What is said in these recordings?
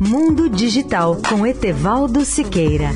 Mundo Digital com Etevaldo Siqueira.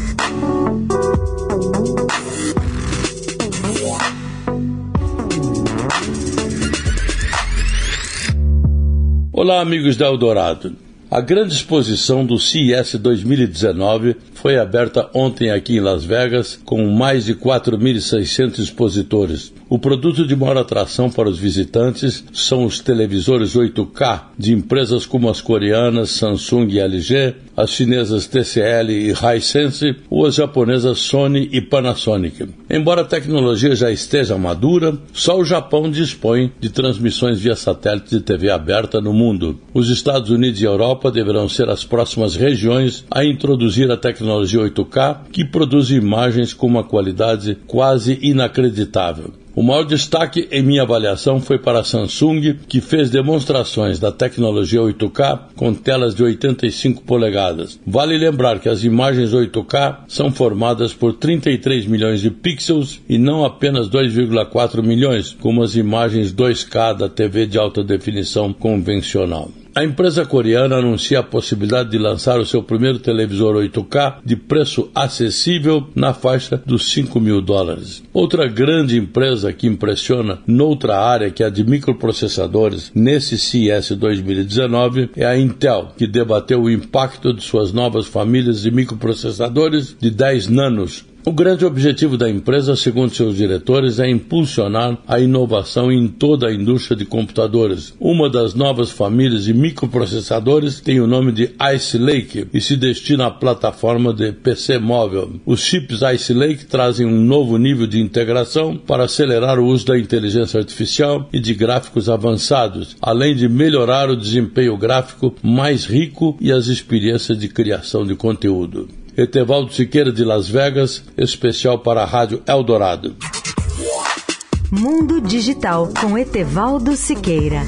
Olá, amigos da Eldorado. A grande exposição do CES 2019 foi aberta ontem aqui em Las Vegas com mais de 4.600 expositores. O produto de maior atração para os visitantes são os televisores 8K de empresas como as coreanas Samsung e LG, as chinesas TCL e Hisense ou as japonesas Sony e Panasonic. Embora a tecnologia já esteja madura, só o Japão dispõe de transmissões via satélite de TV aberta no mundo. Os Estados Unidos e Europa deverão ser as próximas regiões a introduzir a tecnologia 8K, que produz imagens com uma qualidade quase inacreditável. O maior destaque, em minha avaliação, foi para a Samsung, que fez demonstrações da tecnologia 8K com telas de 85 polegadas. Vale lembrar que as imagens 8K são formadas por 33 milhões de pixels e não apenas 2,4 milhões, como as imagens 2K da TV de alta definição convencional. A empresa coreana anuncia a possibilidade de lançar o seu primeiro televisor 8K de preço acessível na faixa dos 5 mil dólares. Outra grande empresa que impressiona noutra área que é a de microprocessadores nesse CES 2019 é a Intel, que debateu o impacto de suas novas famílias de microprocessadores de 10 nanos o grande objetivo da empresa, segundo seus diretores, é impulsionar a inovação em toda a indústria de computadores. Uma das novas famílias de microprocessadores tem o nome de Ice Lake e se destina à plataforma de PC móvel. Os chips Ice Lake trazem um novo nível de integração para acelerar o uso da inteligência artificial e de gráficos avançados, além de melhorar o desempenho gráfico mais rico e as experiências de criação de conteúdo. Etevaldo Siqueira de Las Vegas, especial para a Rádio Eldorado. Mundo Digital com Etevaldo Siqueira.